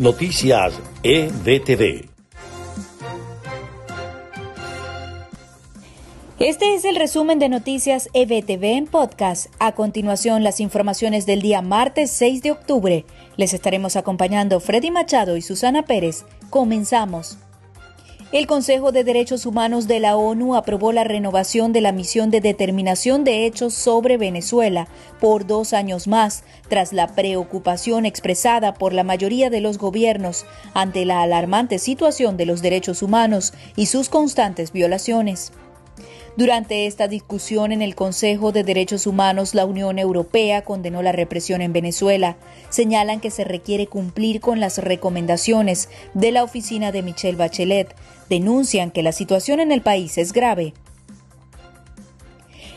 Noticias EBTV. Este es el resumen de Noticias EBTV en podcast. A continuación, las informaciones del día martes 6 de octubre. Les estaremos acompañando Freddy Machado y Susana Pérez. Comenzamos. El Consejo de Derechos Humanos de la ONU aprobó la renovación de la misión de determinación de hechos sobre Venezuela por dos años más, tras la preocupación expresada por la mayoría de los gobiernos ante la alarmante situación de los derechos humanos y sus constantes violaciones. Durante esta discusión en el Consejo de Derechos Humanos, la Unión Europea condenó la represión en Venezuela. Señalan que se requiere cumplir con las recomendaciones de la oficina de Michelle Bachelet. Denuncian que la situación en el país es grave.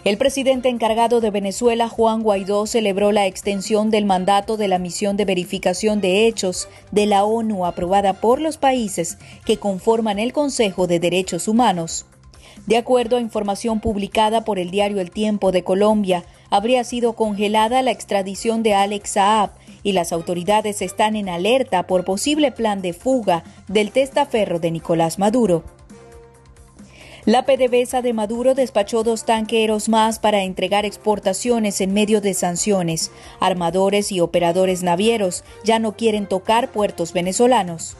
El presidente encargado de Venezuela, Juan Guaidó, celebró la extensión del mandato de la misión de verificación de hechos de la ONU aprobada por los países que conforman el Consejo de Derechos Humanos. De acuerdo a información publicada por el diario El Tiempo de Colombia, habría sido congelada la extradición de Alex Saab y las autoridades están en alerta por posible plan de fuga del testaferro de Nicolás Maduro. La PDVSA de Maduro despachó dos tanqueros más para entregar exportaciones en medio de sanciones. Armadores y operadores navieros ya no quieren tocar puertos venezolanos.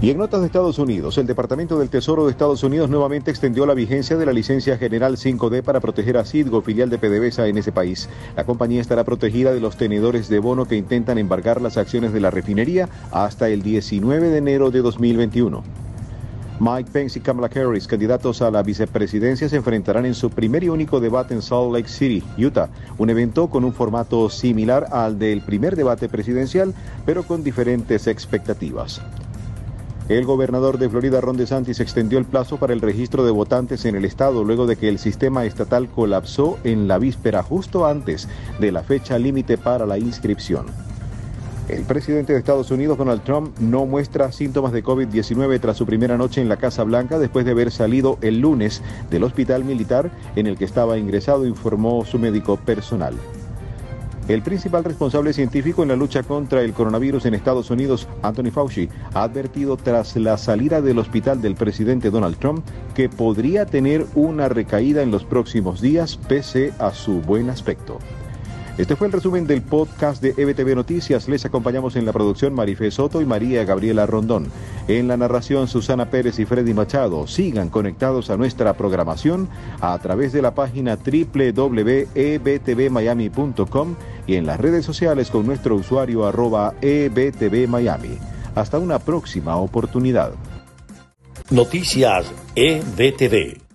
Y en notas de Estados Unidos, el Departamento del Tesoro de Estados Unidos nuevamente extendió la vigencia de la licencia general 5D para proteger a Citgo, filial de PDVSA en ese país. La compañía estará protegida de los tenedores de bono que intentan embargar las acciones de la refinería hasta el 19 de enero de 2021. Mike Pence y Kamala Harris, candidatos a la vicepresidencia, se enfrentarán en su primer y único debate en Salt Lake City, Utah, un evento con un formato similar al del primer debate presidencial, pero con diferentes expectativas. El gobernador de Florida, Ron DeSantis, extendió el plazo para el registro de votantes en el estado luego de que el sistema estatal colapsó en la víspera justo antes de la fecha límite para la inscripción. El presidente de Estados Unidos, Donald Trump, no muestra síntomas de COVID-19 tras su primera noche en la Casa Blanca después de haber salido el lunes del hospital militar en el que estaba ingresado, informó su médico personal. El principal responsable científico en la lucha contra el coronavirus en Estados Unidos, Anthony Fauci, ha advertido tras la salida del hospital del presidente Donald Trump que podría tener una recaída en los próximos días pese a su buen aspecto. Este fue el resumen del podcast de EBTV Noticias. Les acompañamos en la producción Marife Soto y María Gabriela Rondón. En la narración Susana Pérez y Freddy Machado. Sigan conectados a nuestra programación a través de la página www.ebtvmiami.com y en las redes sociales con nuestro usuario arroba ebtvmiami. Hasta una próxima oportunidad. Noticias EBTV.